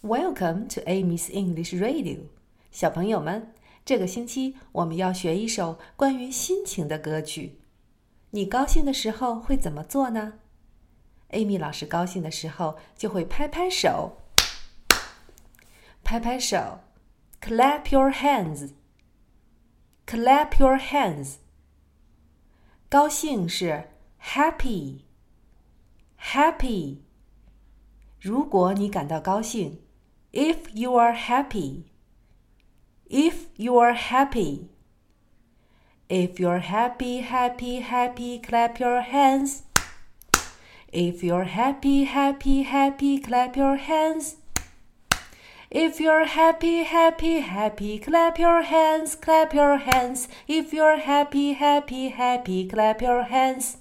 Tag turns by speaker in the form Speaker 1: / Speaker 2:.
Speaker 1: Welcome to Amy's English Radio，小朋友们，这个星期我们要学一首关于心情的歌曲。你高兴的时候会怎么做呢？Amy 老师高兴的时候就会拍拍手，拍拍手，clap your hands，clap your hands。高兴是 happy，happy。如果你感到高兴，if you are happy, if you are happy. If you're happy, happy, happy, clap your hands. If you're happy, happy, happy, clap your hands. If you're happy, happy, happy, clap your hands, clap your hands. If you're happy, happy, happy, clap your hands.